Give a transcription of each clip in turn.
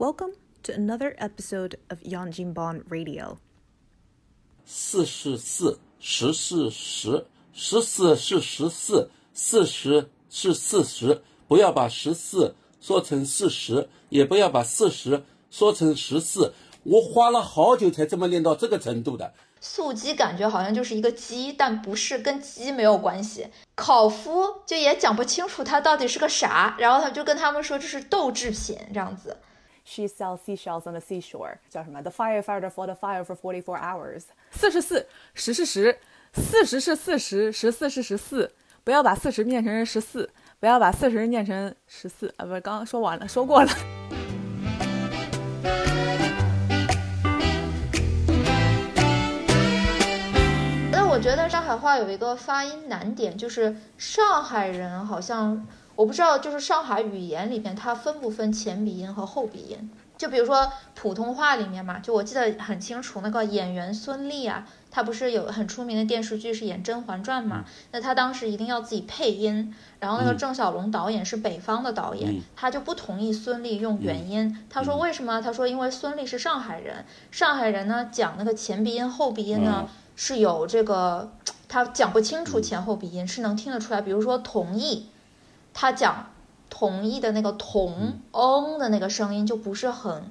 Welcome to another episode of Yanjinban Radio. 四是四，十是十，十四是十四，四十是四十。不要把十四说成四十，也不要把四十说成十四。我花了好久才这么练到这个程度的。素鸡感觉好像就是一个鸡，但不是，跟鸡没有关系。烤麸就也讲不清楚它到底是个啥，然后他就跟他们说这是豆制品这样子。She sells seashells on the seashore，叫什么？The firefighter fought a fire for forty four hours。四是四，十是十，四十是四十，十四是十四。不要把四十念成十四，不要把四十念成十四啊！不是，刚刚说完了，说过了。但我觉得上海话有一个发音难点，就是上海人好像我不知道，就是上海语言里面它分不分前鼻音和后鼻音？就比如说普通话里面嘛，就我记得很清楚，那个演员孙俪啊，她不是有很出名的电视剧是演《甄嬛传》嘛？那她当时一定要自己配音，然后那个郑晓龙导演是北方的导演，嗯他就不同意孙俪用原音。他说为什么？他说因为孙俪是上海人，上海人呢讲那个前鼻音后鼻音呢、嗯是有这个，他讲不清楚前后鼻音，是能听得出来。比如说同意，他讲同意的那个同嗯的那个声音就不是很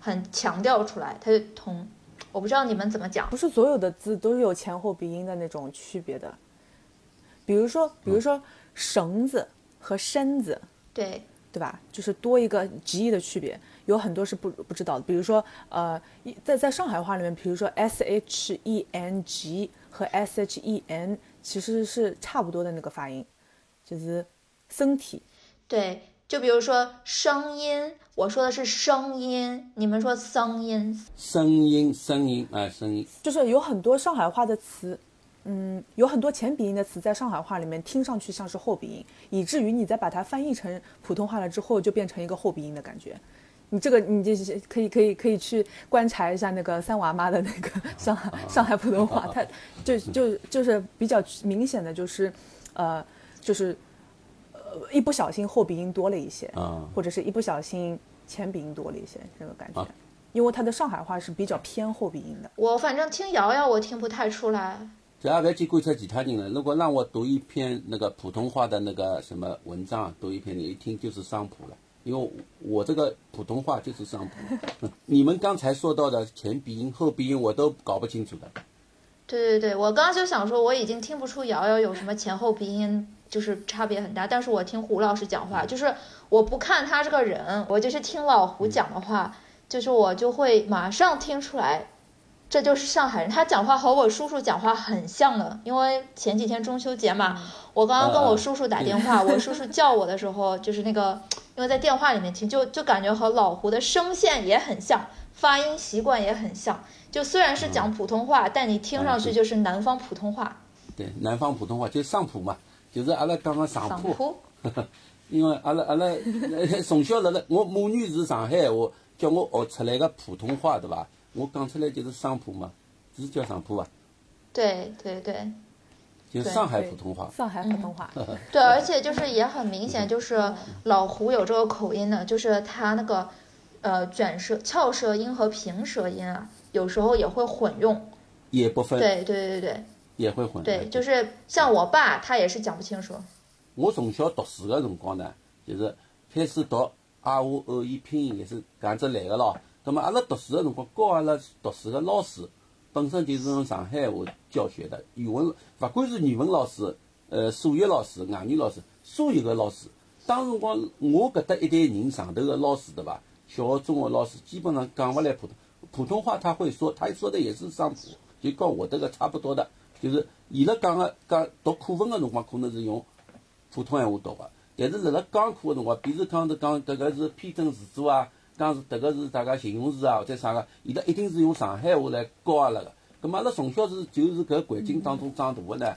很强调出来，他就同。我不知道你们怎么讲不，是所有的字都是有前后鼻音的那种区别的。比如说，比如说绳子和身子，对，对吧？就是多一个 g 的区别，有很多是不不知道的。比如说，呃，在在上海话里面，比如说 s h e n g 和 s h e n 其实是差不多的那个发音，就是身体。对，就比如说声音，我说的是声音，你们说声音，声音，声音，啊，声音。就是有很多上海话的词，嗯，有很多前鼻音的词在上海话里面听上去像是后鼻音，以至于你再把它翻译成普通话了之后，就变成一个后鼻音的感觉。你这个你就是可以可以可以去观察一下那个三娃妈的那个上海上海普通话，它就就就是比较明显的就是，呃，就是呃一不小心后鼻音多了一些，啊或者是一不小心前鼻音多了一些这个感觉啊，因为他的上海话是比较偏后鼻音的。我反正听瑶瑶我听不太出来。这也不要去观察其他人了。如果让我读一篇那个普通话的那个什么文章，读一篇，你一听就是商普了。因为我这个普通话就是商普。你们刚才说到的前鼻音、后鼻音，我都搞不清楚的。对对对，我刚刚就想说，我已经听不出瑶瑶有什么前后鼻音，就是差别很大。但是我听胡老师讲话，就是我不看他这个人，我就是听老胡讲的话，就是我就会马上听出来，这就是上海人。他讲话和我叔叔讲话很像的，因为前几天中秋节嘛，我刚刚跟我叔叔打电话，我叔叔叫我的时候，就是那个，因为在电话里面听，就就感觉和老胡的声线也很像，发音习惯也很像。就虽然是讲普通话，但你听上去就是南方普通话。对，南方普通话就是上普嘛，就是阿拉讲个上铺。上铺，因为阿拉阿拉呃 从小辣辣，我母语是上海话，叫我学出来个普通话，对伐？我讲出来就是上铺嘛，是叫上铺伐？对对对对就是上海普通话。上海普通话，对，而且就是也很明显，就是老胡有这个口音的，就是他那个呃卷舌、翘舌音和平舌音啊，有时候也会混用。也不分，对对对对也会混。对，就是像我爸，他也是讲不清楚。我从小读书个辰光呢，就是开始读啊我偶语拼音也是搿样子来个咯。那么阿拉读书个辰光，教阿拉读书个老师本身就是用上海话教学的，语文勿管是语文老师、呃数学老师、外语老师，所有的老师，当辰光我搿搭一代人上头个老师对伐？小学、中学老师基本上讲勿来普通普通话，他会说，他说的也是上普，就跟我这个差不多的，就是伊拉讲个讲读课文个辰光，可能是用普通闲话读个，但是辣辣讲课个辰光，比如讲头讲迭个是偏正词组啊，讲是迭个是大家形容词啊或者啥个，伊拉一定是用上海话来教阿拉个。咁么阿拉从小是就是搿环境当中长大个呢，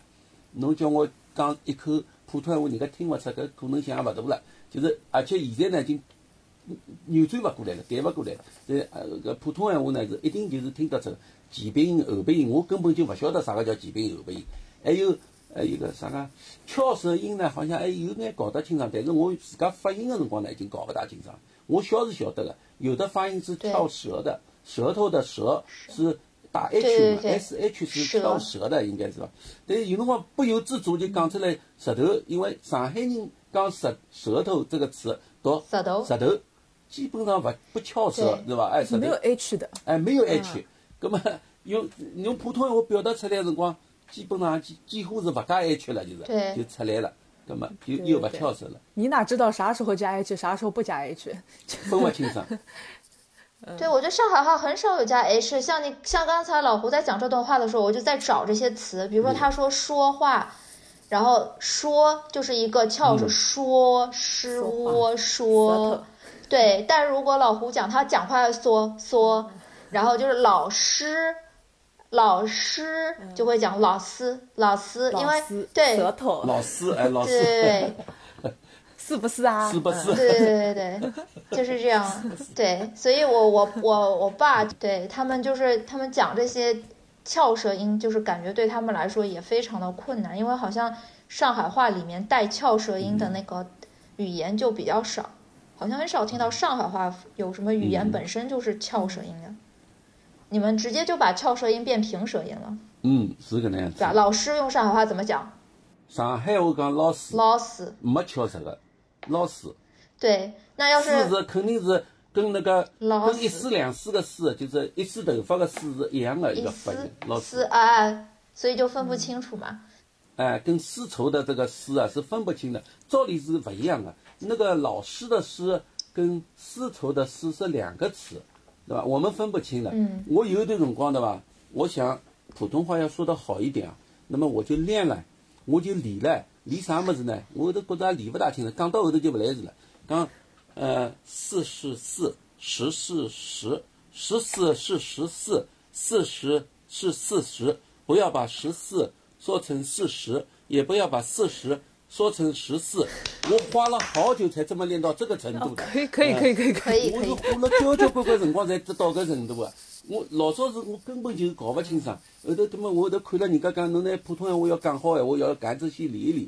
侬叫我讲一口普通闲话，人家听勿出，搿可能性也勿大了。就是而且现在呢，已经扭转勿过来了，改勿过来了。这呃搿普通闲话呢是一定就是听得出前鼻音、后鼻音，我根本就勿晓得啥个叫前鼻音、后鼻。音。还有还有个啥个翘舌音呢，好像还有眼搞得清爽，但是我自家发音个辰光呢，已经搞勿大清爽。我小是晓得个，有的发音是翘舌的，舌头的舌是打 H 嘛，S H 是翘舌的，应该是吧？但是有辰光不由自主就讲出来舌头，因为上海人讲舌舌头这个词读舌头。舌头，基本上不不翘舌是吧？哎，舌没有头 H 的，哎没有 H，葛么用用普通话表达出来的辰光，基本上几几乎是勿加 H 了，就是对就出来了，那么又又勿对翘舌了，你哪知道啥时候加 H，啥时候不加 H？分不清楚。对，我觉得上海话很少有加 h，像你像刚才老胡在讲这段话的时候，我就在找这些词，比如说他说说话，然后说就是一个翘舌，嗯。说诗说说，对，但如果老胡讲他讲话缩缩，然后就是老师。老师就会讲老师，老师，因为对舌头老师哎，老师对对，是不是啊？是不是？对对对对，就是这样。对，所以我我我我爸对他们就是他们讲这些翘舌音，就是感觉对他们来说也非常的困难，因为好像上海话里面带翘舌音的那个语言就比较少，好像很少听到上海话有什么语言嗯本身就是翘舌音的。你们直接就把翘舌音变平舌音了，嗯，是搿能样子对。吧？老师用上海话怎么讲？上海话讲老师老师。没翘舌的，老师对，那要师是是肯定是跟那个老跟一师丝两丝的丝，就是一丝头发的丝是一样的一一个发音。老师，啊，所以就分不清楚嘛。哎，跟丝绸的这个丝啊是分不清的，照理是不一样的。那个老师的师跟丝绸的丝是两个词，对吧？我们分不清的。嗯我有一段辰光对吧？我想普通话要说得好一点啊，那么我就练了，我就理了，理啥么子呢？我都觉得也练不大清了，讲到后头就不来事了。讲，呃，四是四，十是十，十四是十四，四十是四十，不要把十四说成四十，也不要把四十说成十四。我花了好久才这么练到这个程度的。可以可以可以可以可以。可以，我是花了交交关关辰光才得到搿程度啊！我老早是我根本就搞不清爽，后头葛么我后头看了人家讲，侬拿普通闲话要讲好闲话，要搿样子先练一练，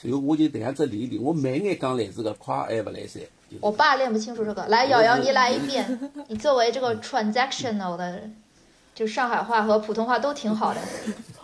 随后我就这样子练一练，我慢眼讲来是个，快还不来塞。我爸练不清楚这个。来，瑶瑶，你来一遍。你作为这个 transactional 的，就上海话和普通话都挺好的。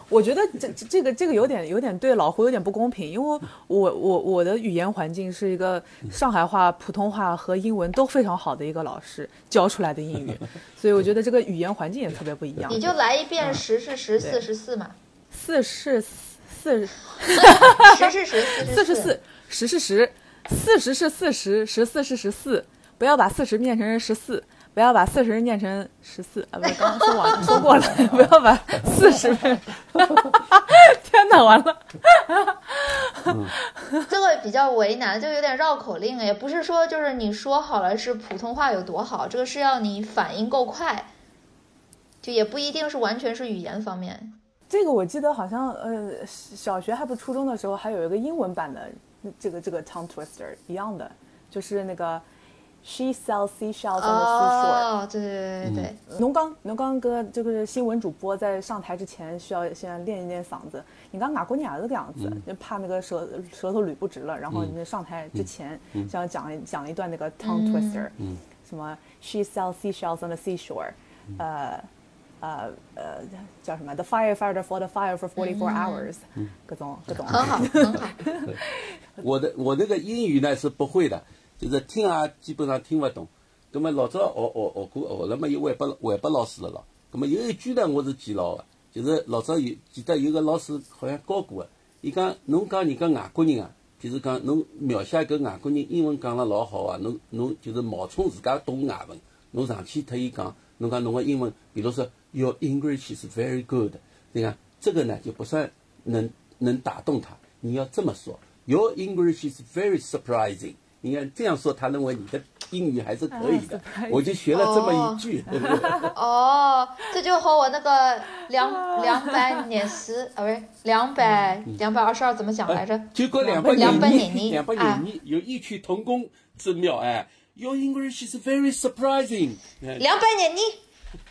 我觉得这这这个这个有点有点对老胡有点不公平，因为我我我的语言环境是一个上海话、普通话和英文都非常好的一个老师教出来的英语，所以我觉得这个语言环境也特别不一样你。就来一遍十是十，四是四嘛。四是四，十是十，四是四，十是十，四十是四十，十四是十四，不要把四十变成十四。不要把四十念成十四啊！不是，刚刚说完 说过了，不要把四十。天哪，完了！这个比较为难，就有点绕口令，也不是说就是你说好了是普通话有多好，这个是要你反应够快，就也不一定是完全是语言方面。这个我记得好像呃，小学还不初中的时候，还有一个英文版的这个这个 tongue twister 一样的，就是那个 she sells seashells on the seashore。哦，对对对对对，侬刚侬刚哥这个新闻主播在上台之前需要先练一练嗓子。你刚外国人也是这样子，就怕那个舌舌头捋不直了，然后你上台之前想讲讲一段那个 tongue twister，什么 she sells seashells on the seashore，呃。呃呃，叫什么？The firefighter fought the fire for forty four hours，各种各种。很好很好。我的我那个英语呢是不会的，就是听啊基本上听不懂。那么老早学学学过学了嘛，又还拨还拨老师了咯。那么有一句呢，我是记牢的，就是老早有记得有个老师好像教过个，伊讲侬讲人家外国人啊，就是讲侬描写搿外国人英文讲了老好啊，侬侬就是冒充自家懂外文，侬上去特伊讲，侬讲侬个英文，比如说 Your English is very good，对吧？这个呢就不算能能打动他，你要这么说，Your English is very surprising。你看这样说，他认为你的英语还是可以的。我就学了这么一句，对不对？哦，这就和我那个两两百年十啊，不是两百两百二十二怎么讲来着？结果两百两百年年两百啊年有异曲同工之妙哎。Your English is very surprising。哎两百年你，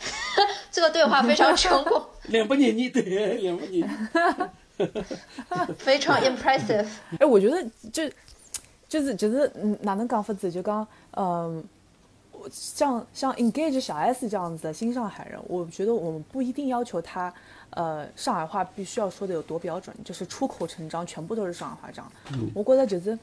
这个对话非常成功，两百年你对，两百年。非常 impressive。哎，我觉得就就是就是嗯哪能讲法子，就讲嗯像像 Engage 小 S 这样子的新上海人，我觉得我们不一定要求他，呃，上海话必须要说的有多标准，就是出口成章，全部都是上海话这样。我觉得就是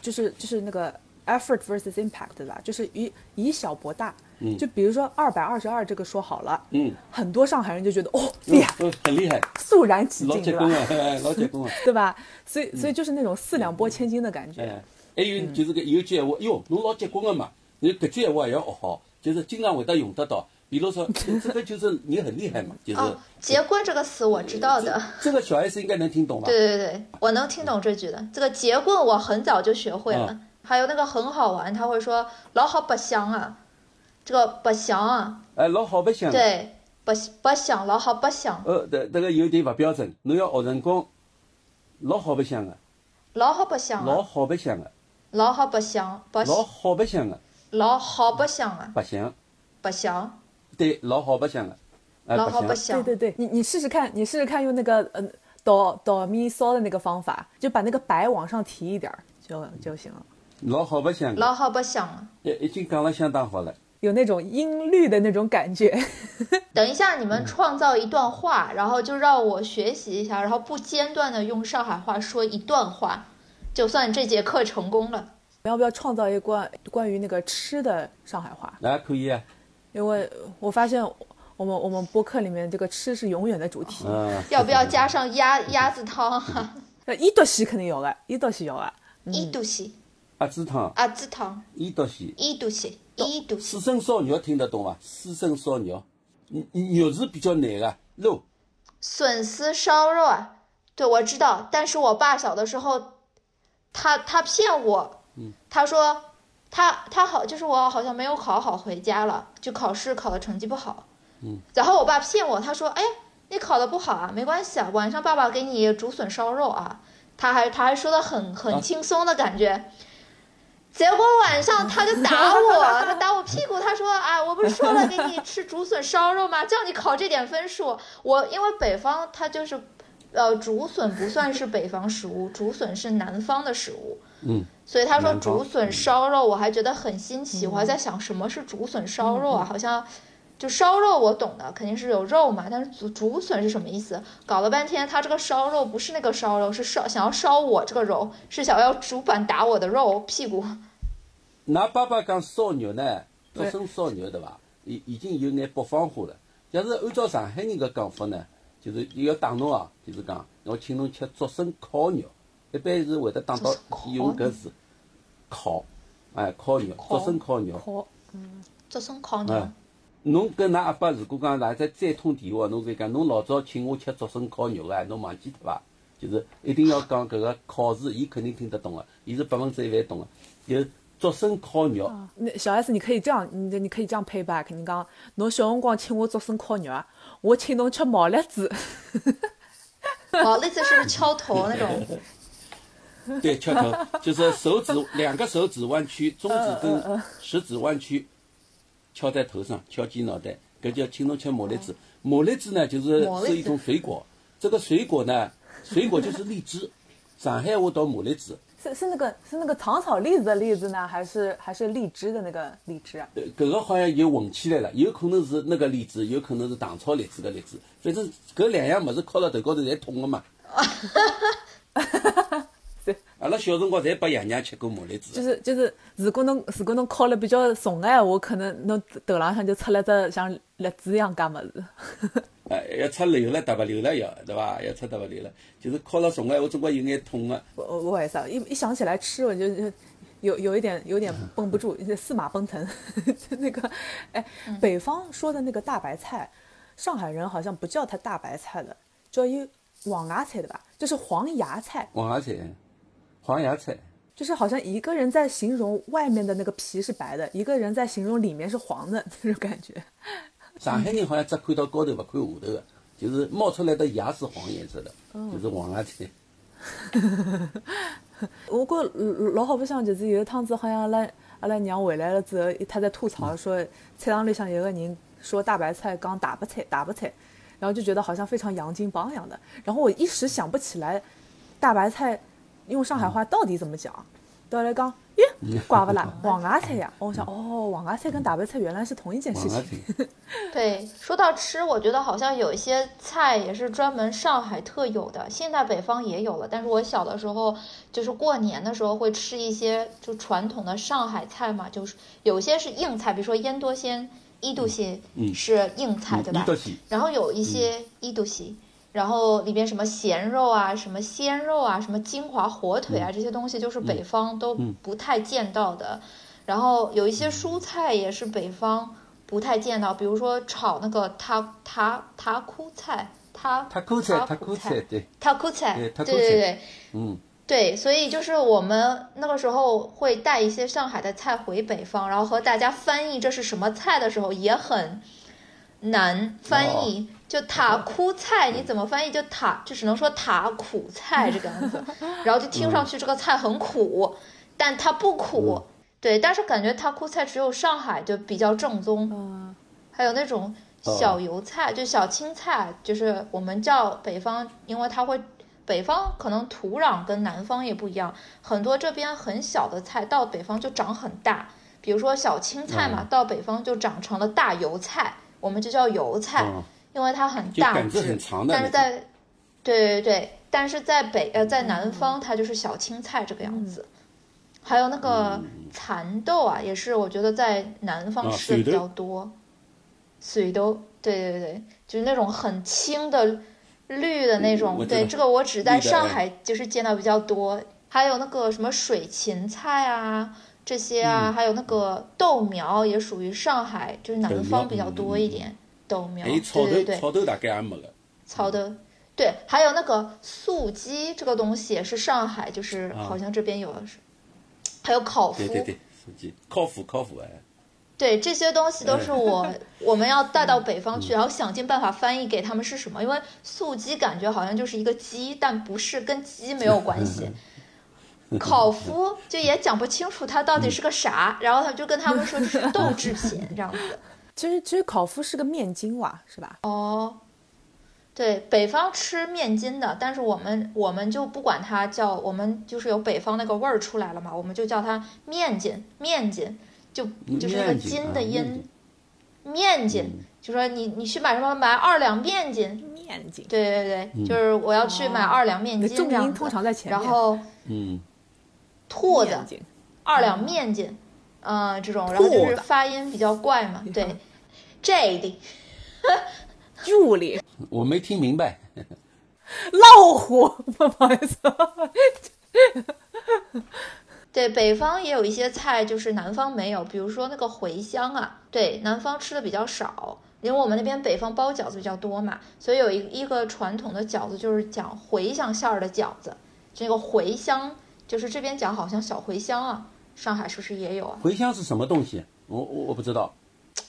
就是就是那个 effort versus impact 对吧？就是以以小博大。就比如说二百二十二这个说好了，嗯，很多上海人就觉得哦厉害，嗯，很厉害，肃然起敬，老结棍？啊，哎老结棍啊。对吧？所以所以就是那种四两拨千斤的感觉。哎，还有就是个有句闲话，哟，侬老结棍个嘛，你搿句闲话也要学好，就是经常会得用得到。比如说，这个就是你很厉害嘛，就是哦，结棍这个词我知道的。这个小 S 应该能听懂吧？对对对，我能听懂这句的。这个结棍我很早就学会了。嗯还有那个很好玩，他会说老好白相啊，这个白相啊，哎，老好白相。。对，白白相老好白相，呃，这这个有点勿标准，侬要学成功，老好白相个，老好白相老啊，好白相个，老好白相，白老好白相个，老好白相啊，白相，白相，对，老好白相个，哎，老好白白相。相。对对对，你你试试看，你试试看用那个嗯哆哆咪嗦的那个方法，就把那个白往上提一点儿就就行了，老好白相个，老好白相啊！已已经讲了相当好了。有那种音律的那种感觉。等一下，你们创造一段话，然后就让我学习一下，然后不间断的用上海话说一段话，就算这节课成功了。要不要创造一关关于那个吃的上海话？来可以啊，因为我发现我们我们播客里面这个吃是永远的主题。嗯，要不要加上鸭鸭子汤啊？呃，一多西肯定有的，一多西有啊。一肚西，鸭子汤，鸭子汤，伊多西，一肚西，一肚西。四声烧肉听得懂伐？四声烧肉，肉肉是比较难的，肉。笋丝烧肉啊，对，我知道，但是我爸小的时候，他他骗我，他说他他好，就是我好像没有考好回家了，就考试考的成绩不好，嗯。然后我爸骗我，他说，哎，你考的不好啊，没关系啊，晚上爸爸给你竹笋烧肉啊，他还他还说的很很轻松的感觉。结果晚上他就打我，他打我屁股，他说啊，我不是说了给你吃竹笋烧肉吗？叫你考这点分数。我因为北方他就是，呃，竹笋不算是北方食物，竹笋是南方的食物。嗯，所以他说竹笋烧肉，我还觉得很新奇，我还在想什么是竹笋烧肉啊？好像就烧肉我懂的，肯定是有肉嘛，但是竹竹笋是什么意思？搞了半天，他这个烧肉不是那个烧肉，是烧想要烧我这个肉，是想要竹板打我的肉屁股。那爸爸讲烧肉呢，竹笋烧肉对伐？已已经有眼北方化了。要是按照上海人个讲法呢，就是要打侬啊，就是讲我请侬吃竹笋烤肉，一般是会得打到用搿字烤，哎，烤肉，竹笋烤肉。嗯，竹笋烤肉哎，侬跟㑚阿爸如果讲哪再再通电话，侬可以讲侬老早请我吃竹笋烤肉啊，侬忘记脱伐？就是一定要讲搿个烤字，伊肯定听得懂个，伊是百分之一万懂个。就是竹笋烤肉，那小 S 你可以这样，你你可以这样 pay back，你讲侬小辰光请我竹笋烤肉啊，我请侬吃毛栗子。毛栗子是不是敲头那种？对，敲头就是手指两个手指弯曲，中指跟 食指弯曲，敲在头上，敲击脑袋，搿叫请侬吃毛栗子。毛栗子呢，就是是一种水果，这个水果呢，水果就是荔枝，上海话叫毛栗子。是是那个是那个糖炒栗子的栗子呢，还是还是荔枝的那个荔枝啊？呃，搿个好像就混起来了，有可能是那个荔枝，有可能是糖炒栗子的栗子，反正搿两样物事敲到头高头侪痛的嘛。阿拉小辰光侪拨爷娘吃过毛栗子就。是就是，如果侬如果侬烤了比较重个闲话，可能侬头浪向就出了只像栗子一样介物事。哎，要出流了，对伐？流了要，对伐？要出对伐？流了，就是烤了重个闲话，总归有眼痛个。我我我也是，一一想起来吃，我就就有有一点有点绷不住，四马奔腾。就那个，哎，北方说的那个大白菜，上海人好像不叫它大白菜了，叫一黄芽菜对吧？就是黄芽菜，黄芽菜，黄芽菜，就是好像一个人在形容外面的那个皮是白的，一个人在形容里面是黄的 那种感觉。上海人好像只看到高头，不看下头的，就是冒出来的芽是黄颜色的，就是黄芽菜。我觉老老好白相，就是有一趟子好像阿拉阿拉娘回来了之后，她在吐槽说菜场里向有个人说大白菜讲大白菜大白菜，然后就觉得好像非常洋泾浜一样的。然后我一时想不起来大白菜用上海话到底怎么讲，到来讲，咦，怪不啦，黄芽菜呀！我想，哦，黄芽菜跟大白菜原来是同一件事情。对，说到吃，我觉得好像有一些菜也是专门上海特有的，现在北方也有了。但是我小的时候，就是过年的时候会吃一些就传统的上海菜嘛，就是有些是硬菜，比如说腌多鲜、伊肚鲜嗯是硬菜，对吧然后有一些伊肚鲜，然后里边什么咸肉啊、什么鲜肉啊、什么金华火腿啊，这些东西就是北方都不太见到的。然后有一些蔬菜也是北方不太见到，比如说炒那个塔塔塔枯菜，塔塔库菜，塔塔库菜，对，塔枯菜，对对对。嗯，对，所以就是我们那个时候会带一些上海的菜回北方，然后和大家翻译这是什么菜的时候也很难翻译。就塔枯菜你怎么翻译？就塔就只能说塔苦菜这个样子，然后就听上去这个菜很苦，但它不苦。对，但是感觉塔枯菜只有上海就比较正宗。嗯，还有那种小油菜，就小青菜，就是我们叫北方，因为它会北方可能土壤跟南方也不一样，很多这边很小的菜到北方就长很大，比如说小青菜嘛，嗯。到北方就长成了大油菜，我们就叫油菜，嗯因为它很大杆子很长的但是在对对对，但是在北呃在南方它就是小青菜这个样子。还有那个蚕豆啊，也是我觉得在南方啊吃的比较多。水豆，对对对，就是那种很青的绿的那种。对，这个我只在上海就是见到比较多。还有那个什么水芹菜啊，这些啊，嗯还有那个豆苗也属于上海，就是南方比较嗯多一点。豆苗，还有草对对。对头，，草头大概也没个，草的，对，还有那个素鸡这个东西也是上海，就是啊。好像这边有还有烤麸，对对对，素鸡。烤麸烤麸哎，对这些东西都是我 我们要带到北方嗯去，然后想尽办法翻译给他们是什么，因为素鸡感觉好像就是一个鸡，但不是跟鸡没有关系。烤麸就也讲不清楚它到底是个啥，然后他就跟他们说这是豆制品这样子。其实其实烤麸是个面筋哇，是吧？哦，对，北方吃面筋的，但是我们我们就不管它叫，我们就是有北方那个味儿出来了嘛，我们就叫它面筋，面筋，就就是那个筋筋的音筋，面筋，就说你你去买什么买二两面筋，面筋，对对对，就是我要去买哦。二两面筋这样子，通常在前面。然后嗯，兔子二两面筋，嗯、这种，然后就是发音比较怪嘛，对，Jade。Julie 我没听明白，老虎，不好意思，对，北方也有一些菜，就是南方没有，比如说那个茴香啊，对，南方吃的比较少，因为我们那边北方包饺子比较多嘛，所以有一一个传统的饺子就是讲茴香馅儿的饺子，这个茴香就是这边讲好像小茴香啊，上海是不是也有啊？茴香是什么东西？我我我不知道，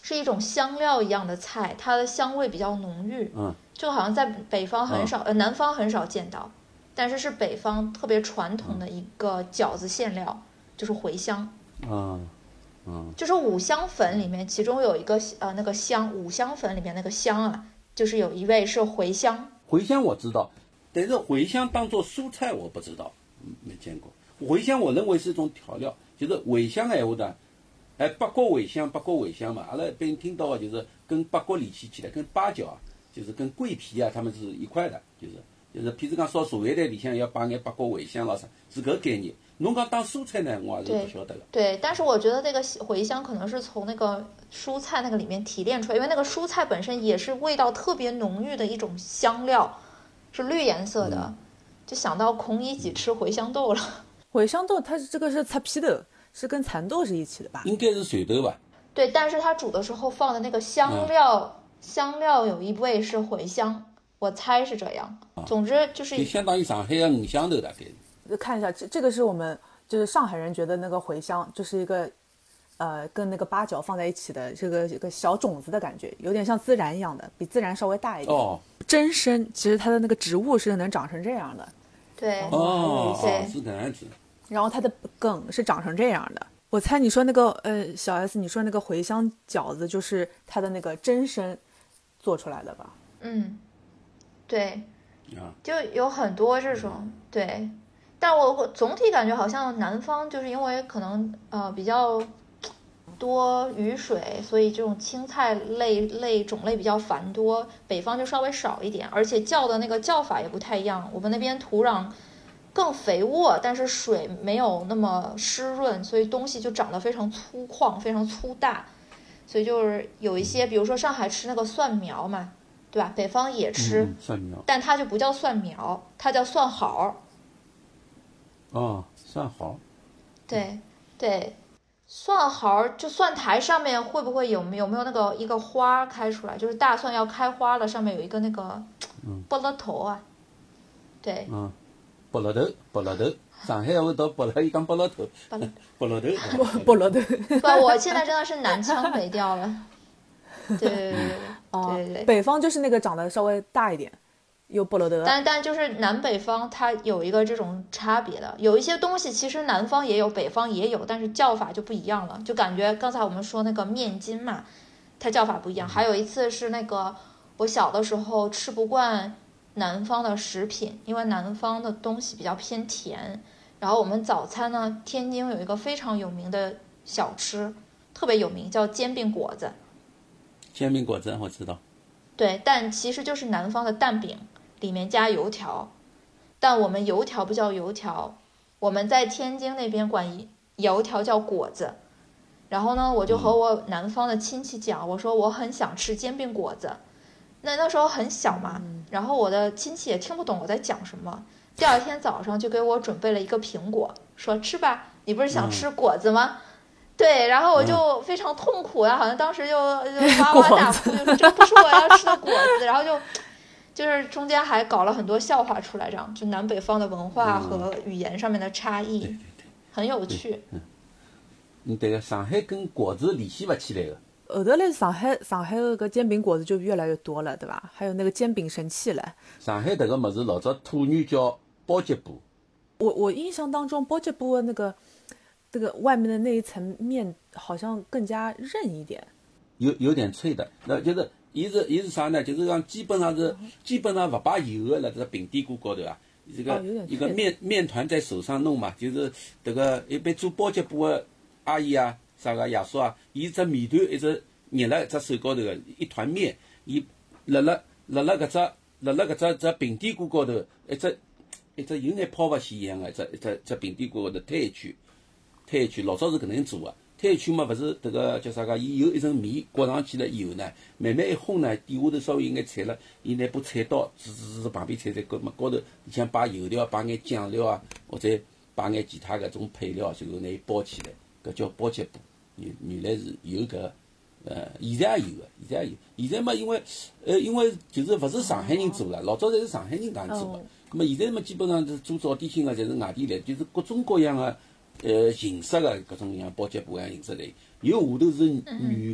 是一种香料一样的菜，它的香味比较浓郁，嗯，就好像在北方很少，呃，南方很少见到，但是是北方特别传统的一个饺子馅料，就是茴香。嗯嗯，就是五香粉里面，其中有一个呃那个香，五香粉里面那个香啊，就是有一味是茴香。茴香我知道，但是茴香当做蔬菜我不知道，嗯没见过。茴香我认为是一种调料，就是茴香闲话的，哎，八角茴香，八角茴香嘛，阿拉一般听到的就是跟八角联系起来，跟八角啊，就是跟桂皮啊，他们是一块的，就是就是，譬如讲烧茶叶蛋里向要摆眼八角茴香咯啥，是搿个概念。侬讲当蔬菜呢，我还是对不晓得个。对，但是我觉得那个茴香可能是从那个蔬菜那个里面提炼出来，因为那个蔬菜本身也是味道特别浓郁的一种香料，是绿颜色的，就想到孔乙己吃茴香豆了。茴香豆它是这个是擦皮豆，是跟蚕豆是一起的吧？应该是蚕豆吧？对，但是它煮的时候放的那个香料，香料有一味是茴香，我猜是这样。总之就是就相当于上海的五香头大概。看一下，这这个是我们就是上海人觉得那个茴香就是一个，呃，跟那个八角放在一起的这个一个小种子的感觉，有点像孜然一样的，比孜然稍微大一点。哦真参其实它的那个植物是能长成这样的，对，哦对哦，是这样子。然后它的梗是长成这样的。我猜你说那个呃小 S，你说那个茴香饺子就是它的那个真参做出来的吧？嗯，对，啊，就有很多这种对，但我总体感觉好像南方就是因为可能呃比较多雨水，所以这种青菜类类种类比较繁多。北方就稍微少一点，而且叫的那个叫法也不太一样。我们那边土壤更肥沃，但是水没有那么湿润，所以东西就长得非常粗犷，非常粗大。所以就是有一些，比如说上海吃那个蒜苗嘛，对吧？北方也吃，嗯蒜苗但它就不叫蒜苗，它叫蒜毫儿。哦，蒜毫，对对，蒜毫就蒜苔上面会不会有没有没有那个一个花开出来？就是大蒜要开花了，上面有一个那个菠萝头啊。对，嗯，菠萝头，菠萝头，上海话到菠萝，伊讲菠萝头，菠萝头，菠萝头。不，我现在真的是南腔北调了。对 对对对哦对对对。北方就是那个长得稍微大一点，有菠萝的。但但就是南北方它有一个这种差别的，有一些东西其实南方也有，北方也有，但是叫法就不一样了。就感觉刚才我们说那个面筋嘛，它叫法不一样。还有一次是那个我小的时候吃不惯南方的食品，因为南方的东西比较偏甜。然后我们早餐呢，天津有一个非常有名的小吃，特别有名，叫煎饼果子。煎饼果子我知道，对，但其实就是南方的蛋饼，里面加油条，但我们油条不叫油条，我们在天津那边管油条叫果子。然后呢，我就和我南方的亲戚讲，我说我很想吃煎饼果子。那那时候很小嘛，然后我的亲戚也听不懂我在讲什么。第二天早上就给我准备了一个苹果，说吃吧，你不是想吃果子吗？对，然后我就非常痛苦啊，好像当时就 就哇哇大哭，就说这不是我要吃的果子，然后就就是中间还搞了很多笑话出来，这样就南北方的文化和语言上面的差异，对对对，很有趣。嗯，对个，上海跟果子联系不起来个，后头来上海，上海的搿煎饼果子就越来越多了，对吧？还有那个煎饼神器了。上海迭个物事老早土语叫包吉布，我我印象当中，包吉布的那个这个外面的那一层面好像更加韧一点。有有点脆的，那就是伊是伊是啥呢？就是讲基本上是基本上勿摆油个辣这个平底锅高头啊。这个哦一个面面团在手上弄嘛，就是迭个一般做包吉布个阿姨啊，啥个爷叔啊，伊只面团一直捏辣一只手高头个一团面，伊辣辣辣辣搿只辣辣搿只只平底锅高头一只一只有眼抛勿起一样个一只一只只平底锅高头推一圈。推一圈，老早是搿能做个。推一圈嘛，勿是迭个叫啥个？伊有一层面裹上去了以后呢，慢慢一烘呢，底下头稍微有眼菜了，伊拿把菜刀指指指旁边菜菜高嘛高头，里向摆油条，摆眼酱料啊，或者摆眼其他搿种配料，最后拿伊包起来，搿叫包结布。原原来是有搿个，呃，现在也有个，现在也有。现在嘛，因为呃，因为就是勿是上海人做了，老早侪是上海人搿样做个哦。咁么现在嘛，基本上是做早点心个，侪是外地来，就是各种各样个。呃，形式个各种像包结布一样形式来，有下头是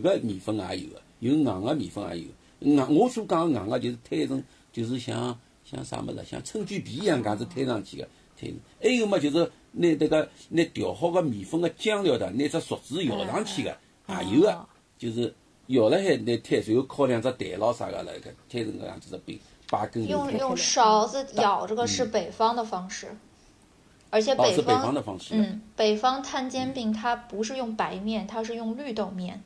软个面粉也有个，有硬个面粉也有个。硬我所讲个硬个就是推成，就是像像啥物事，像春卷皮一样搿样子推上去个，推。还有嘛就是拿迭个拿调好个面粉个浆料的，拿只竹子摇上去个，也有个哦，就是摇了海拿摊，然后烤两只蛋咯啥个来个摊成搿样子的饼，八根。用用勺子舀这个是北方的方式，而且哦，是北方方的方式。嗯，北方摊煎饼它不是用白面，它是用绿豆面，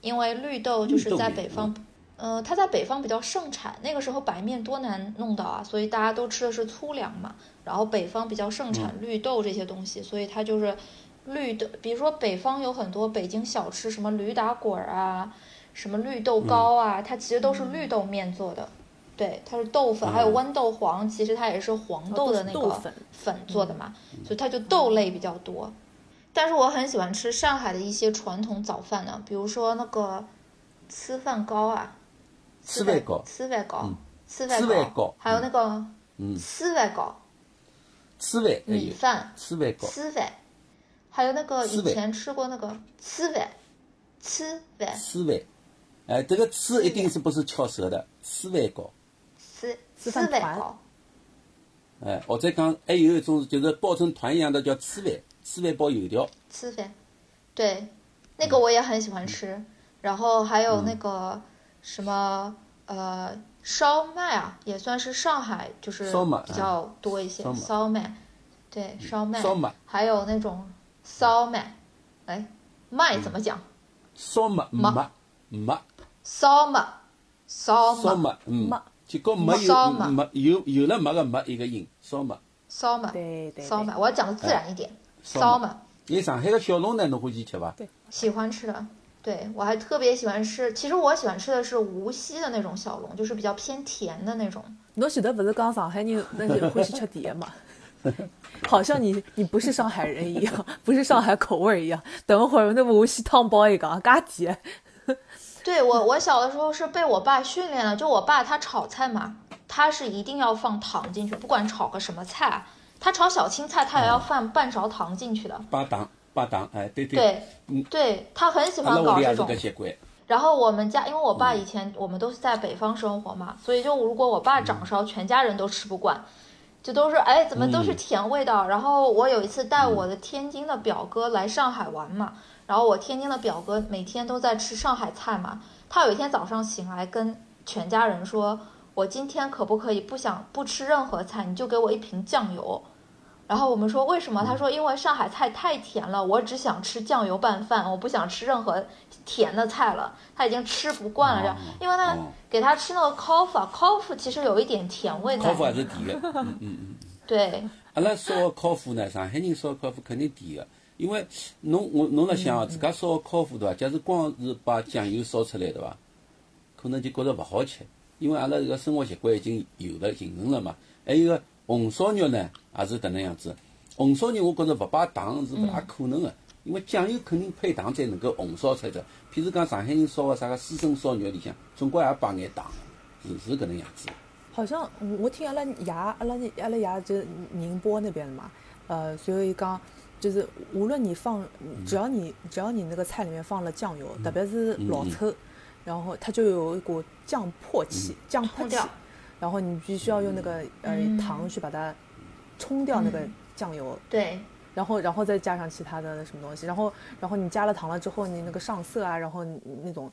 因为绿豆就是在北方，呃，它在北方比较盛产。那个时候白面多难弄到啊，所以大家都吃的是粗粮嘛。然后北方比较盛产绿豆这些东西，所以它就是绿豆。比如说北方有很多北京小吃，什么驴打滚儿啊，什么绿豆糕啊，它其实都是绿豆面做的。对，它是豆粉，还有嗯豌豆黄，其实它也是黄豆的那个粉粉做的嘛，所以它就豆类比较多。但是我很喜欢吃上海的一些传统早饭呢，比如说那个粢饭糕啊，粢饭糕粢饭糕嗯，粢饭糕还有那个嗯。粢饭糕，粢饭米饭。粢饭糕，粢饭，还有那个以前吃过那个粢饭，粢饭粢饭。哎，这个粢一定是不是翘舌的，粢饭糕。粢粢粢饭糕，哎，或者讲还有一种就是包成团一样的叫粢饭，粢饭包油条。粢饭，对，那个我也很喜欢吃。然后还有那个什么呃烧麦啊，也算是上海就是烧麦比较多一些烧麦。对，烧麦，烧麦还有那种烧麦，哎，麦怎么讲？烧麦麦麦麦烧麦，烧麦，烧麦，嗯麦，就跟没有烧麦没有有了没个没一个音，烧麦。烧麦，对对烧麦，我要讲的自然一点，烧烧麦。因上海的小笼呢，侬欢喜吃伐？喜欢吃的，对我还特别喜欢吃。其实我喜欢吃的是无锡的那种小笼，就是比较偏甜的那种。侬前头不是讲上海人那些欢喜吃甜嘛？好像你你不是上海人一样，不是上海口味一样。等会儿那无锡汤包一个，嘎甜。对我，我小的时候是被我爸训练的，就我爸他炒菜嘛，他是一定要放糖进去，不管炒个什么菜，他炒小青菜他也要放半勺糖进去的。摆糖摆糖，哎，对对。对，嗯对他很喜欢搞这种。然后我们家，因为我爸以前我们都是在北方生活嘛，所以就如果我爸掌勺，全家人都吃不惯，就都是哎怎么都是嗯甜味道。然后我有一次带我的天津的表哥来上海玩嘛，然后我天津的表哥每天都在吃上海菜嘛，他有一天早上醒来跟全家人说，我今天可不可以不想不吃任何菜，你就给我一瓶酱油。然后我们说为什么？他说因为上海菜太甜了，我只想吃酱油拌饭，我不想吃任何甜的菜了。他已经吃不惯了，这样，因为他哦给他吃那个 coffee，coffee 其实有一点甜味在烤麸还。是甜的，嗯嗯嗯。对，阿拉烧个烤麸呢，上海人烧烤麸肯定甜个，因为侬我侬辣想哦，自家烧个烤麸对伐？假使光是把酱油烧出来对伐？可能就觉着勿好吃，因为阿拉这个生活习惯已经有了形成了嘛。还有个红烧肉呢，也是搿能样子。红烧肉我觉着勿摆糖是勿大可能个，因为酱油肯定配糖才能够红烧出来的。譬如讲上海人烧个啥个私生烧肉里向，总归也摆眼糖，是是搿能样子。好像我我听阿拉爷，阿拉阿拉爷就是宁波那边的嘛，呃，所以讲就是无论你放，只要你只要你那个菜里面放了酱油，特别是老抽，然后它就有一股酱破气、酱破气然后你必须要用那个呃嗯糖去把它冲掉那个酱油，对，然后然后再加上其他的什么东西，然后然后你加了糖了之后，你那个上色啊，然后那种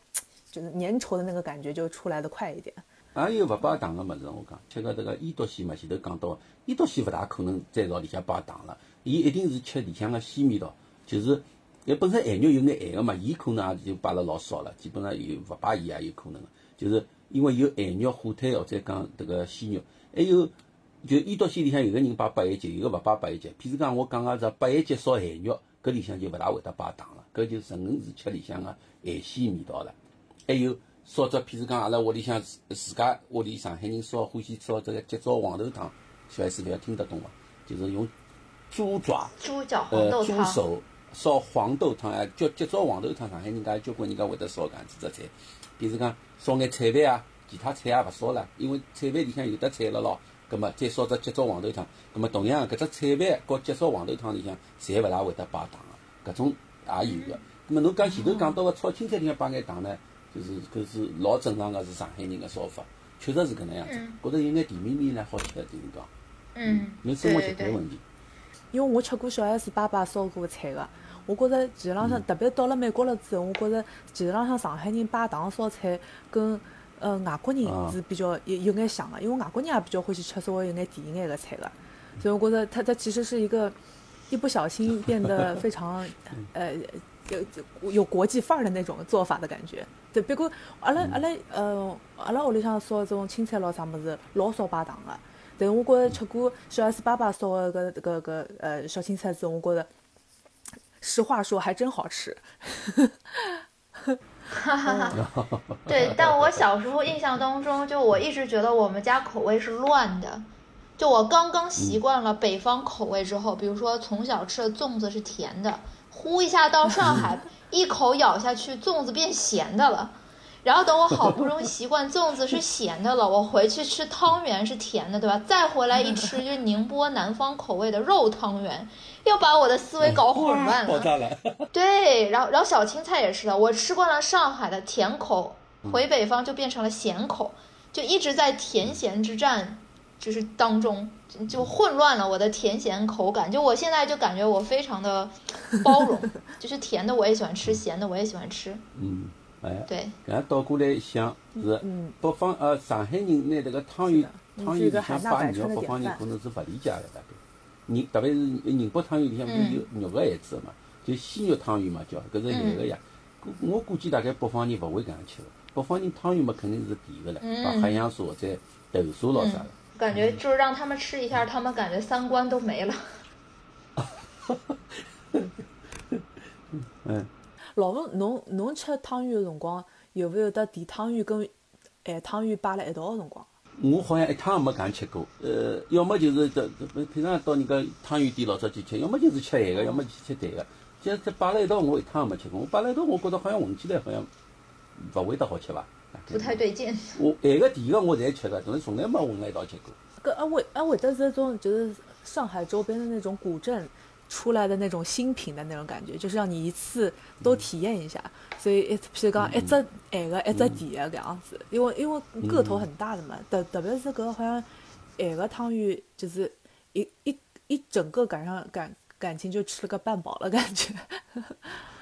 就是粘稠的那个感觉就出来的快一点。还有勿摆糖个物事，我讲吃个这个伊笃鲜嘛，前头讲到，伊笃鲜勿大可能再朝里向摆糖了，伊一定是吃里向个鲜味道，就是伊本身咸肉有眼咸个嘛，伊可能也就摆了老少了，基本上有勿摆伊也有可能。个，就是因为有咸肉、火腿或者讲迭个鲜肉，还有就伊笃鲜里向有个人摆八一节，有个勿摆八一节。譬如讲我讲个是八一节烧咸肉，搿里向就勿大会得摆糖了，搿就纯是吃里向个咸鲜味道了。还有烧只，譬如讲阿拉屋里向自自家屋里上海人烧欢喜烧这个鸡糟黄豆汤，小 S 勿要听得懂伐？就是用猪爪、猪脚黄呃豆汤，猪手烧黄豆汤，哎，叫鸡糟黄豆汤，上海人家交关人家会得烧搿样子只菜。譬如讲烧眼菜饭啊，其他菜也勿烧了，因为菜饭里向有得菜了咯。葛末再烧只鸡糟黄豆汤，葛末同样搿只菜饭和鸡糟黄豆汤里向，侪勿大会得摆糖个，搿种也有个。葛末侬讲前头讲到个炒青菜里向摆眼糖呢，就是搿是老正常个，是上海人个烧法，确实是搿能样子嗯。觉着有眼甜蜜蜜呢，好吃的就是讲，嗯，侬生活习惯问题。因为我吃过小 S 爸爸烧过菜个，我觉着其实浪向，特别到了美国了之后，我觉着其实浪向上海人摆糖烧菜跟呃外国人啊是比较有有眼像个，因为外国人也比较欢喜吃稍微有眼甜一眼个菜个，所以我觉着它它其实是一个一不小心变得非常呃有有国际范儿的那种做法的感觉。对，别过阿拉阿拉呃阿拉屋里向烧这种青菜咾啥物事，老少摆糖个。但是我觉着吃过小 S 爸爸烧的搿搿搿呃小青菜之后，我觉着实话说还真好吃。对，但我小时候印象当中，就我一直觉得我们家口味是乱的。就我刚刚习惯了北方口味之后，比如说从小吃的粽子是甜的，呼一下到上海，一口咬下去，粽子变咸的了。然后等我好不容易习惯粽子是咸的了，我回去吃汤圆是甜的，对吧？再回来一吃，就是宁波南方口味的肉汤圆，又把我的思维搞混乱了。爆炸了！对，然后然后小青菜也是的，我吃惯了上海的甜口，回北方就变成了咸口，就一直在甜咸之战，就是当中就就混乱了我的甜咸口感。就我现在就感觉我非常的包容，就是甜的我也喜欢吃，咸的我也喜欢吃。嗯，哎。对，搿样倒过来一想，是嗯北方呃上海人拿迭个汤圆汤圆里向摆肉，北方人可能是勿理解的，大概。宁特别是宁波汤圆里向不是有肉个馅子个嘛，就鲜肉汤圆嘛叫，搿是咸个呀。估我估计大概北方人勿会搿样吃个，北方人汤圆嘛肯定是甜个唻，放海洋沙或者豆沙咾啥个。感觉就是让他们吃一下，他们感觉三观都没了。嗯，老吴，侬侬吃汤圆个辰光，有勿有得甜汤圆跟咸汤圆摆辣一道个辰光？我好像一趟也没搿样吃过。呃，要么就是这这平常到人家汤圆店老早去吃，要么就是吃咸个，要么去吃淡个。这这摆辣一道，我一趟也没吃过。我摆辣一道，我觉着好像闻起来好像勿会得好吃伐？不太对劲。我咸个甜个我侪吃个，但是从来没混辣一道吃过。搿还会还会得是种就是上海周边的那种古镇出来的那种新品的那种感觉，就是让你一次都体验一下。所以一譬如讲一只咸个，一只甜个搿样子，因为因为个头很大的嘛，特特别是搿好像咸个汤圆，就是一一一整个赶上感感情就吃了个半饱了感觉。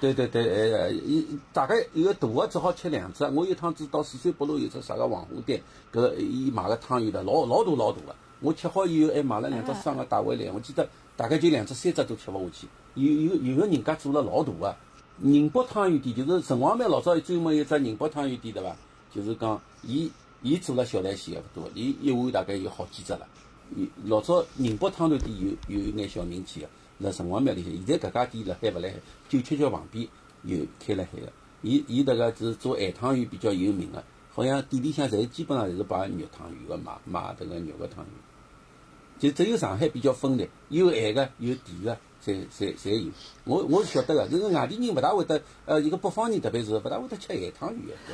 对 对对，呃，一大概一个大个只好吃两只。我有趟子到四川北路有只啥个网红店，搿伊买个汤圆的老老大老大个。我吃好以后还买了两只生个带回来，我记得大概就两只三只都吃勿下去。有有有个人家做了老大个。宁波汤圆店就是城隍庙老早专门有只宁波汤圆店对伐？就是讲伊伊做了小来西也勿多，伊一碗大概有好几只了。老早宁波汤圆店有有一眼小名气个。辣城隍庙里向，现在搿家店辣海勿辣海，九曲桥旁边有开辣海个。伊伊迭个是做咸汤圆比较有名个，好像店里向侪基本上侪是摆肉汤圆个卖卖迭个肉个汤圆。就只有上海比较分裂，有咸个有甜个，侪侪侪有。我我是晓得个，就是外地人勿大会得，呃，一个北方人特别是勿大会得吃咸汤圆个，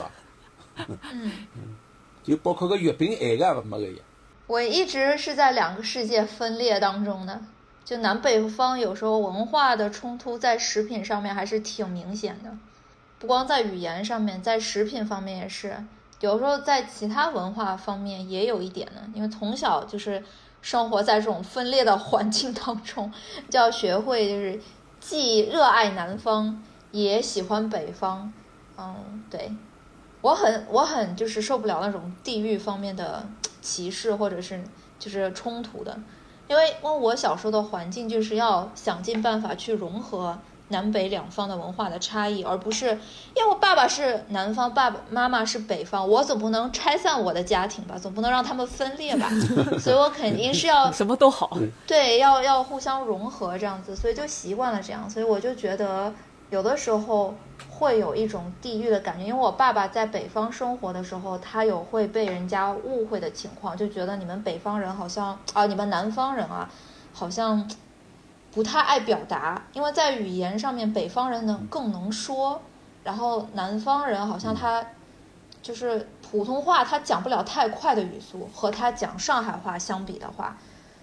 是伐？嗯。就包括个月饼咸个也没个呀。我一直是在两个世界分裂当中的。就南北方有时候文化的冲突在食品上面还是挺明显的，不光在语言上面，在食品方面也是。有时候在其他文化方面也有一点呢，因为从小就是生活在这种分裂的环境当中，就要学会就是既热爱南方也喜欢北方。嗯，对，我很我很就是受不了那种地域方面的歧视或者是就是冲突的。因为，因为我小时候的环境就是要想尽办法去融合南北两方的文化的差异，而不是因为我爸爸是南方，爸爸妈妈是北方，我总不能拆散我的家庭吧，总不能让他们分裂吧，所以我肯定是要 什么都好，对，要要互相融合这样子，所以就习惯了这样，所以我就觉得有的时候。会有一种地域的感觉，因为我爸爸在北方生活的时候，他有会被人家误会的情况，就觉得你们北方人好像啊，你们南方人啊，好像不太爱表达，因为在语言上面，北方人能更能说，然后南方人好像他就是普通话他讲不了太快的语速，和他讲上海话相比的话，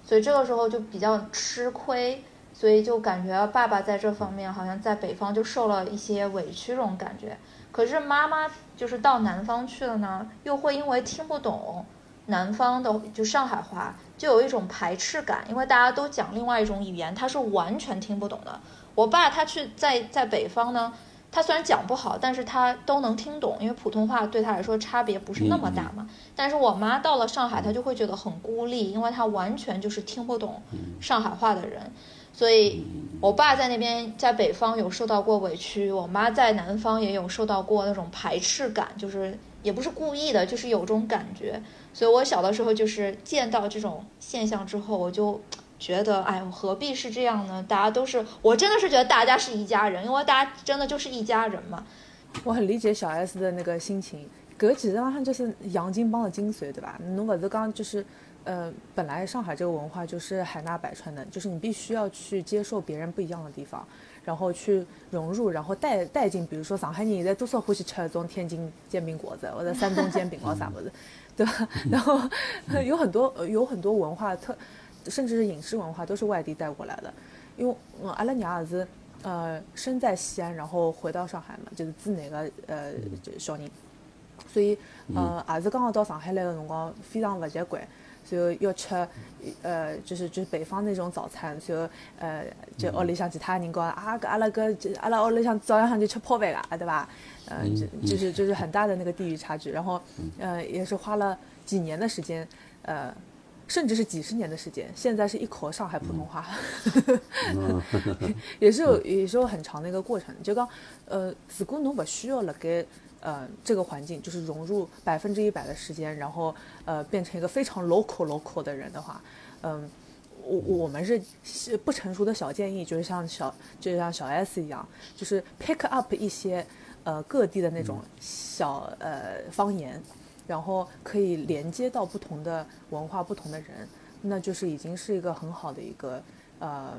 所以这个时候就比较吃亏。所以就感觉爸爸在这方面好像在北方就受了一些委屈这种感觉，可是妈妈就是到南方去了呢，又会因为听不懂南方的就上海话，就有一种排斥感，因为大家都讲另外一种语言，他是完全听不懂的。我爸他去在在北方呢，他虽然讲不好，但是他都能听懂，因为普通话对他来说差别不是那么大嘛。但是我妈到了上海，她就会觉得很孤立，因为她完全就是听不懂上海话的人。所以，我爸在那边在北方有受到过委屈，我妈在南方也有受到过那种排斥感，就是也不是故意的，就是有种感觉。所以我小的时候就是见到这种现象之后，我就觉得，哎，何必是这样呢？大家都是，我真的是觉得大家是一家人，因为大家真的就是一家人嘛。我很理解小 S 的那个心情，搿其实上就是洋泾浜的精髓，对吧？侬勿是刚就是。呃，本来上海这个文化就是海纳百川的，就是你必须要去接受别人不一样的地方，然后去融入，然后带带进。比如说上海人现在多少欢喜吃那种天津煎饼果子或者山东煎饼哦啥么子，对吧？然后 有很多有很多文化特，甚至是饮食文化都是外地带过来的。因为阿拉娘也是呃生在西安，然后回到上海嘛，就是自那个呃小人，所以呃也是刚刚到上海来的辰光非常不习惯。就要吃，呃，就是就是北方那种早餐，就呃，就屋里向其他人讲啊，阿拉个阿拉屋里向早上上就吃泡饭个，对吧？呃，就就是就是很大的那个地域差距。然后，呃，也是花了几年的时间，呃，甚至是几十年的时间，现在是一口上海普通话，也是有也是有很长的一个过程。就讲，呃，如果侬不需要了该呃这个环境，就是融入百分之一百的时间，然后呃变成一个非常 local local 的人的话，嗯。我我们是是不成熟的小建议，就是像小就像小 S 一样，就是 pick up 一些呃各地的那种小呃方言，然后可以连接到不同的文化、不同的人，那就是已经是一个很好的一个呃，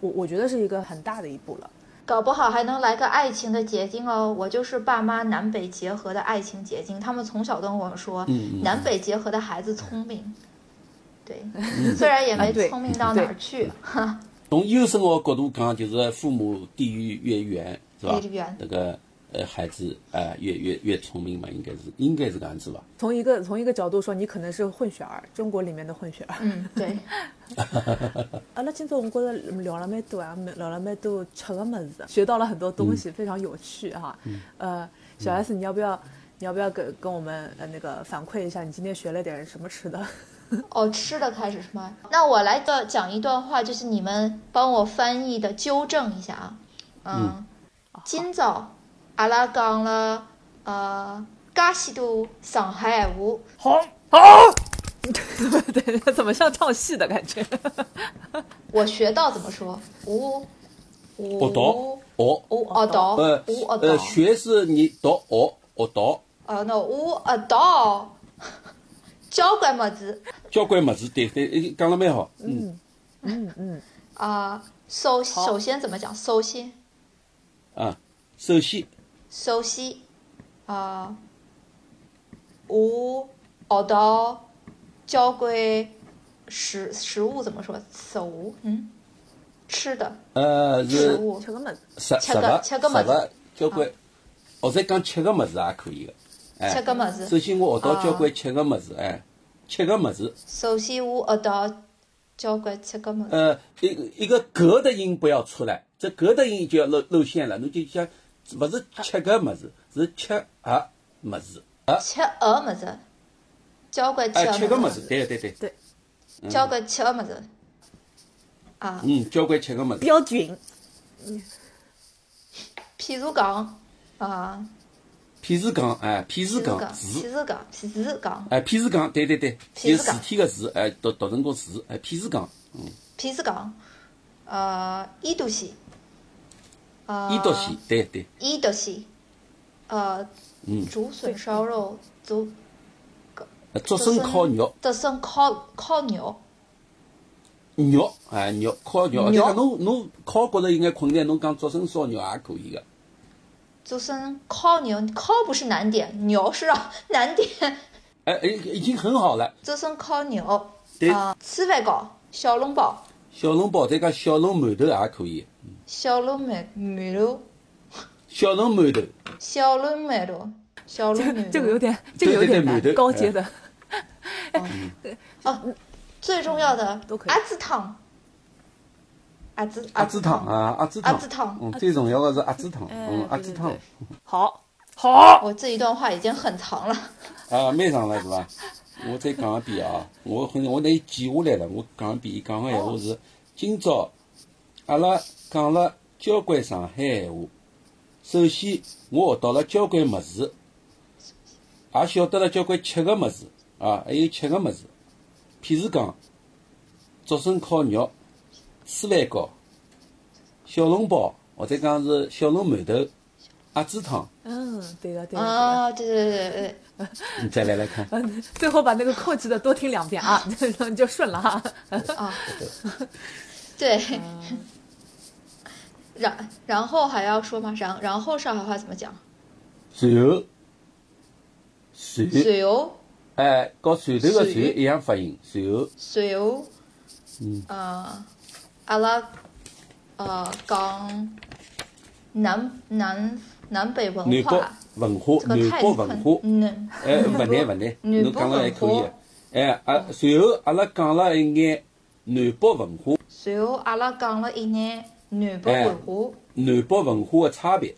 我我觉得是一个很大的一步了。搞不好还能来个爱情的结晶哦！我就是爸妈南北结合的爱情结晶，他们从小跟我说，南北结合的孩子聪明。对，虽然也没聪明到哪儿去。从优生学角度讲，就是父母地域越远，是吧？越远，那个呃孩子呃越越越聪明嘛，应该是应该是这样子吧？从一个从一个角度说，你可能是混血儿，中国里面的混血儿。嗯，对。阿拉今朝我觉着聊了蛮多啊，聊了蛮多吃的么子，学到了很多东西，非常有趣哈。呃，小 S，你要不要你要不要跟跟我们呃那个反馈一下，你今天学了点什么吃的？哦，吃的开始是吗？那我来个讲一段话，就是你们帮我翻译的，纠正一下啊。嗯。今朝阿拉讲了呃，介许多上海话。好，好。对，怎么像唱戏的感觉？我学到怎么说？我我读哦哦读呃呃学是你读哦哦读。哦，那我呃读。交关么子，交关么子，对对，讲了蛮好。嗯嗯嗯。啊，首首先怎么讲？首先。啊，首先。首先，啊，我学到交关食食物怎么说？食物，嗯，吃的。呃，是。食物。吃个么子。食吃个吃个么子。交关，或者讲吃个么子也可以的。吃个么子。首先，我学到交关吃个么子，哎，吃个么子。首先，我学到交关吃个么子。呃，一个一个格的音不要出来，这格的音就要露露馅了。侬就讲，不是吃个么子，是吃喝么子。吃喝么子，交关吃。哎，吃个么子，对对对。对。交关吃个么子。啊。嗯，交关吃个么子。标准。嗯。譬如讲，啊。譬如讲，哎，譬如讲，譬如讲，譬如讲，哎，譬如讲，对对对，有实体个字，哎，读读成个字，哎，譬如讲，嗯。譬如讲，呃，伊都西，呃，伊都西，对对。伊都西，呃，嗯，竹笋烧肉，竹，竹笋烤肉，竹笋烤烤肉，肉，哎，肉烤肉，而且侬侬烤觉着有眼困难，侬讲竹笋烧肉也可以个。竹笋烤肉，烤不是难点，肉是啊难点。哎哎，已经很好了。竹笋烤肉，对啊，粢饭糕，小笼包。小笼包再讲小笼馒头也可以。小笼馒馒头。小笼馒头。小笼馒头。小笼馒头。这个有点，这个有点难，高阶的。哦，最重要的鸭子汤。鸭子鸭子汤啊，鸭子汤，鸭子汤，嗯，最重要的是鸭子汤，嗯，鸭子汤，好，好，我这一段话已经很长了，啊，蛮长了是吧？我再讲一遍啊，我反正我拿伊记下来了，我讲一遍，伊讲个闲话是：今朝阿拉讲了交关上海闲话，首先我学到了交关物事，也晓得了交关吃个物事啊，还有吃个物事，譬如讲竹笋烤肉。粢饭糕、小笼包，或者讲是小笼馒头、鸭子汤。嗯，对个，对个。啊，对对对对对。你再来来看。嗯，最后把那个扣记的多听两遍啊，你就顺了哈。啊。对。然然后还要说吗？然然后上海话怎么讲？随后。随。随后。哎，和随头的随一样发音，随后。随后。嗯。啊。阿拉呃讲南南南北文化，文化，南北文化，哎，勿难勿难，侬讲了还可以。哎，啊，随后阿拉讲了一眼南北文化。随后阿拉讲了一眼南北文化。南北文化的差别。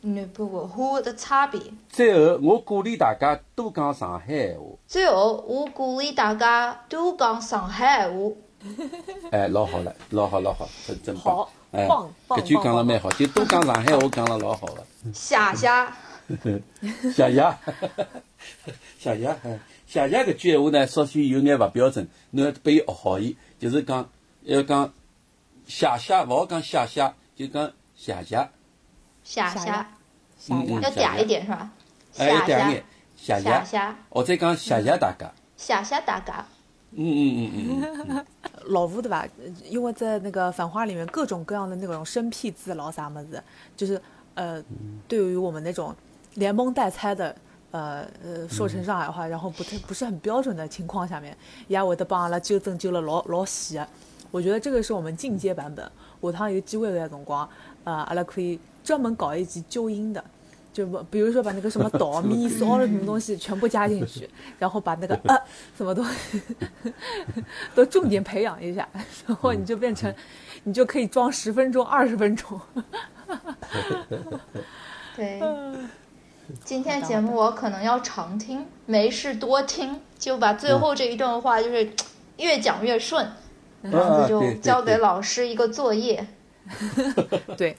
南北文化的差别。最后，我鼓励大家多讲上海话。最后，我鼓励大家多讲上海话。哎，老好了，老好老好，真真棒好！哎，棒棒搿句讲了蛮好，就多讲上海话，讲了老好了。谢谢。谢谢，谢谢，哎，谢谢搿句闲话呢，稍许有眼勿标准，侬要拨伊学好伊，就是讲要讲谢谢，勿好讲谢谢，就讲谢谢。谢谢，下嗯嗯要嗲一点是吧？哎，要嗲谢眼，谢谢或者讲谢谢大家。谢谢大家。嗯嗯嗯嗯嗯，老吴对吧？因为在那个《繁花》里面，各种各样的那种生僻字老啥么子，就是呃，对于我们那种连蒙带猜的，呃呃，说成上海话，然后不太不是很标准的情况下面，也会得帮阿拉纠正纠了老老细的。我觉得这个是我们进阶版本。下趟有机会的辰光，呃，阿拉可以专门搞一集纠音的。就不，比如说把那个什么 哆咪、嗦了什么东西全部加进去，然后把那个呃什么东西 都重点培养一下，然后你就变成，你就可以装十分钟、二十分钟。对，今天节目我可能要常听，没事多听，就把最后这一段话就是越讲越顺，这样子就交给老师一个作业。对，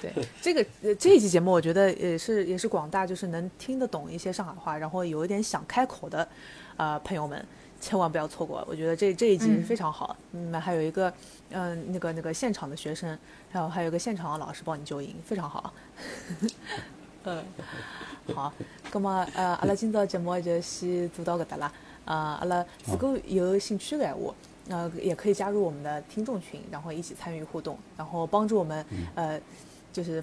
对，这个呃这一期节目，我觉得也是也是广大就是能听得懂一些上海话，然后有一点想开口的，呃朋友们，千万不要错过。我觉得这这一集非常好，嗯，还有一个嗯、那个那个现场的学生，然后还有一个现场的老师帮你纠音，非常好。嗯，好，那么呃，阿拉今朝节目就先做到搿搭啦。呃，阿拉如果有兴趣的闲话，呃，也可以加入我们的听众群，然后一起参与互动，然后帮助我们，呃，就是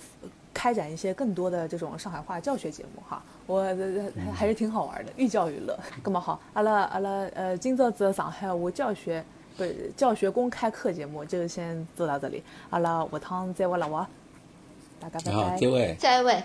开展一些更多的这种上海话教学节目哈。我这还是挺好玩的，寓教于乐。那么好，阿拉阿拉呃，今朝子上海话教学不教学公开课节目就先做到这里。阿拉，我汤再我了王，大家拜拜。好，下一位。